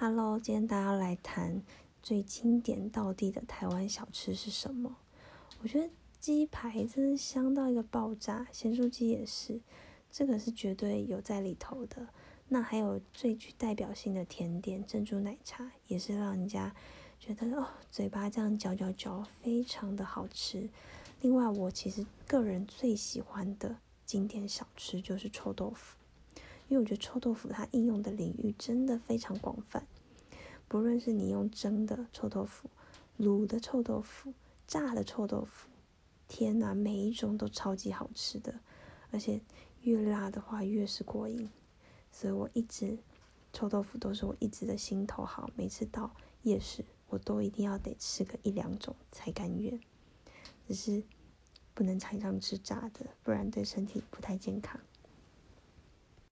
Hello，今天大家来谈最经典到地的台湾小吃是什么？我觉得鸡排真是香到一个爆炸，咸酥鸡也是，这个是绝对有在里头的。那还有最具代表性的甜点珍珠奶茶，也是让人家觉得哦，嘴巴这样嚼嚼嚼，非常的好吃。另外，我其实个人最喜欢的经典小吃就是臭豆腐。因为我觉得臭豆腐它应用的领域真的非常广泛，不论是你用蒸的臭豆腐、卤的臭豆腐、炸的臭豆腐，天哪，每一种都超级好吃的，而且越辣的话越是过瘾，所以我一直臭豆腐都是我一直的心头好，每次到夜市我都一定要得吃个一两种才甘愿，只是不能常常吃炸的，不然对身体不太健康。